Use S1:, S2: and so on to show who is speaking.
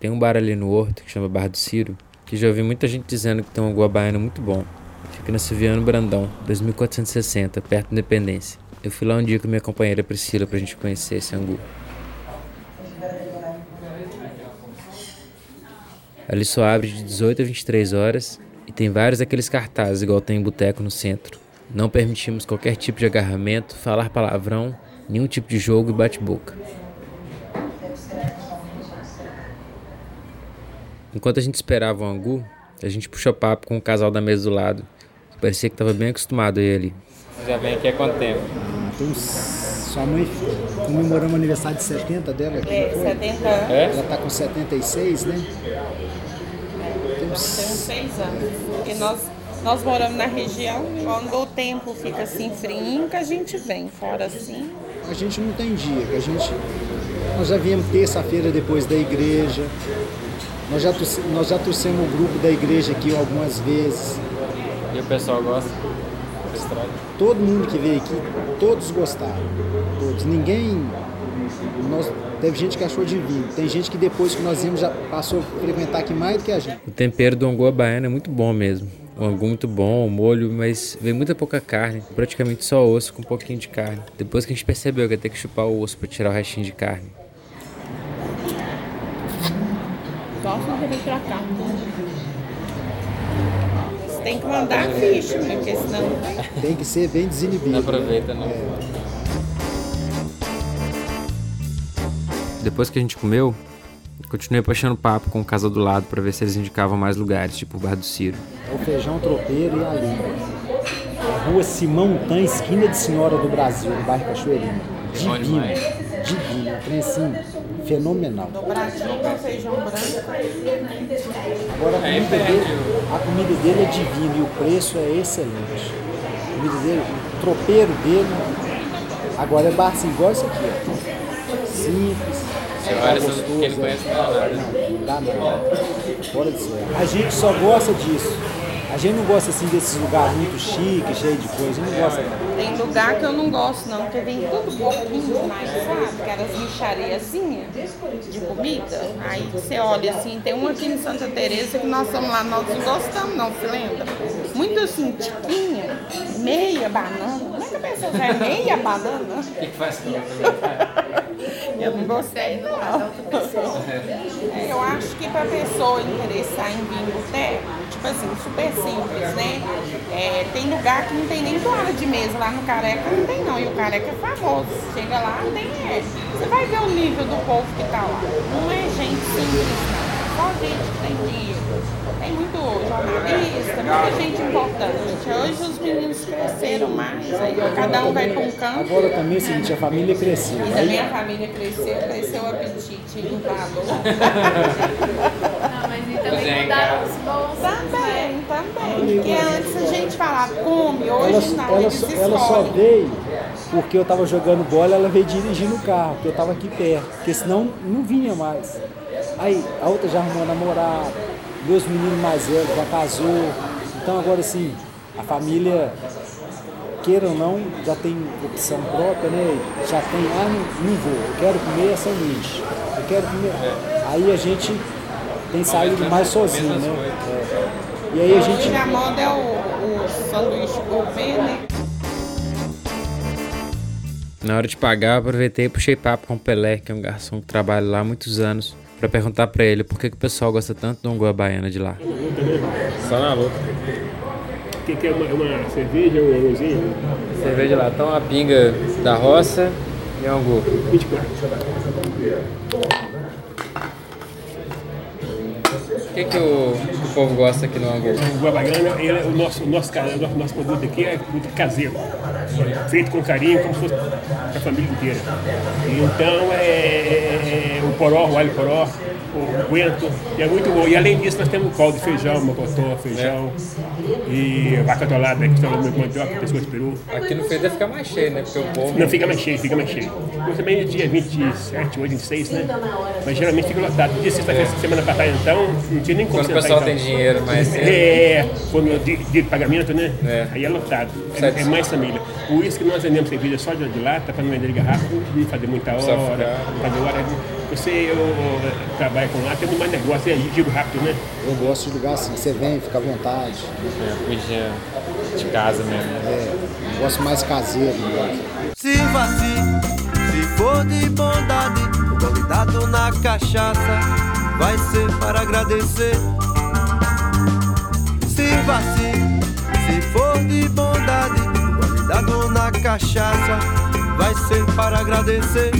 S1: Tem um bar ali no Horto que chama Bar do Ciro, que já ouvi muita gente dizendo que tem um angu baiano muito bom. Fica na Silviano Brandão, 2460, perto da Independência. Eu fui lá um dia com minha companheira Priscila pra gente conhecer esse angu. Ali só abre de 18 a 23 horas e tem vários daqueles cartazes igual tem em boteco no centro. Não permitimos qualquer tipo de agarramento, falar palavrão, nenhum tipo de jogo e bate-boca. Enquanto a gente esperava o angu, a gente puxou papo com o casal da mesa do lado, parecia que estava bem acostumado a ir ali. Já vem aqui há quanto tempo?
S2: Ah, tem. Sua mãe comemoramos o aniversário de 70 dela.
S3: É, 70 anos.
S1: É?
S2: Ela tá com 76, né? Tem uns...
S3: Tem uns seis anos. Porque nós, nós moramos na região, quando o tempo fica assim frio, a gente vem. Fora assim,
S2: A gente não tem dia, a gente... Nós já viemos terça-feira depois da igreja. Nós já, nós já trouxemos o grupo da igreja aqui algumas vezes.
S1: E o pessoal gosta?
S2: Todo mundo que veio aqui, todos gostaram. Todos. Ninguém. Nós, teve gente que achou divino. Tem gente que depois que nós vimos já passou a frequentar aqui mais do que a gente.
S1: O tempero do angu à baiana é muito bom mesmo. O angu muito bom, o molho, mas vem muita pouca carne. Praticamente só osso com um pouquinho de carne. Depois que a gente percebeu que ia ter que chupar o osso para tirar o restinho de carne.
S3: De vir pra cá. Você tem que mandar a ficha, né? Porque senão.
S2: Tem que ser bem desinibido.
S1: aproveita, não. Depois que a gente comeu, continuei puxando papo com o casal do lado para ver se eles indicavam mais lugares, tipo o Bar do Ciro.
S2: É o feijão tropeiro e a língua. Rua Simão Tan, esquina de Senhora do Brasil, no bairro Cachoeirinha. Divino. Divino. Um trem assim, fenomenal.
S3: Dobradinho feijão branco.
S2: Agora a comida, dele, a comida dele é divina e o preço é excelente. A comida dele, o tropeiro dele, agora é bar assim, igual isso aqui, ó. Simples. tá gostoso, é. Não, não dá não. Fora de sério. A gente só gosta disso. A gente não gosta assim desses lugares muito chiques, cheio de coisa. A gente não gosta não.
S3: Tem lugar que eu não gosto, não, porque vem tudo pouquinho demais, sabe? Aquelas michariazinhas de comida. Aí você olha assim, tem uma aqui em Santa Teresa que nós fomos lá, nós não gostamos, não, você lembra? Muito assim, tiquinha, meia banana. Como é que a pessoa é meia banana?
S1: O que faz
S3: Eu não gostei, não. É, Eu acho que pra pessoa interessar em vir boteco, tipo assim, super simples, né? É, tem lugar que não tem nem toalha de mesa. Lá no Careca não tem não. E o Careca é famoso. Chega lá, tem é. Você vai ver o nível do povo que tá lá. Não é gente simples, não. Só gente que tem dinheiro. Tem muito jornalista, muita gente importante. Hoje os meninos cresceram mais, aí cada um vai pra um canto.
S2: Agora também é o seguinte, a família cresceu.
S3: E também a família cresceu, cresceu o apetite e o valor.
S4: Não, mas e também mudaram os bons.
S3: Porque antes a gente falava come,
S2: ela,
S3: hoje não,
S2: ela, só- ela só veio porque eu tava jogando bola, ela veio dirigindo o carro, porque eu tava aqui perto, porque senão não vinha mais. Aí a outra já arrumou namorado, meus meninos mais velhos já casou. Então agora assim, a família, queira ou não, já tem opção própria, né? Já tem, ah, não, não vou, eu quero comer sanduíche, eu quero comer. Aí a gente tem saído mais sozinho, né? É. E aí a gente.
S3: Hoje a moda é o, o sanduíche gourmet, né?
S1: Na hora de pagar, eu aproveitei e puxei papo com o Pelé, que é um garçom que trabalha lá há muitos anos, para perguntar para ele por que, que o pessoal gosta tanto do à baiana de lá. Só na luta.
S5: O que, que é uma, uma cerveja, um anguzinho?
S1: Cerveja lá, então a pinga da roça e o angu.
S5: 24.
S1: O que, que o, o povo gosta aqui no angu?
S5: O Guabaiana, ele, é o nosso, o nosso, o nosso, produto aqui é muito caseiro, feito com carinho, como se fosse para a família inteira. Então, é, poró, o alho poró, o guento, e é muito bom. E além disso, nós temos caldo de feijão, mocotó, feijão, e vaca atolada, que está no mandioca, pescoço de peru.
S1: Aqui no feio deve ficar mais cheio, né? Porque o povo.
S5: Não, fica mais cheio, fica mais cheio. Mas também é dia 27, hoje 26, né? Mas geralmente fica lotado. Dia sexta-feira, semana passada, então, não tinha nem como
S1: Quando o pessoal
S5: então.
S1: tem dinheiro cedo.
S5: É, quando dia, dia de pagamento, né?
S1: É.
S5: Aí é lotado. É, é mais família. Por isso que nós vendemos cerveja só de de lata, para não vender de garrafa, não fazer muita hora, fazer hora. Você eu, eu, trabalha com lá, tem mais negócio, é giro rápido, né?
S2: Eu gosto de lugar assim, você vem, fica à vontade.
S1: É, cuidinha de casa mesmo.
S2: É, eu gosto mais caseiro. Né?
S6: Sirva-se, se for de bondade, o convidado na cachaça vai ser para agradecer. Sirva-se, se for de bondade, o convidado na cachaça vai ser para agradecer.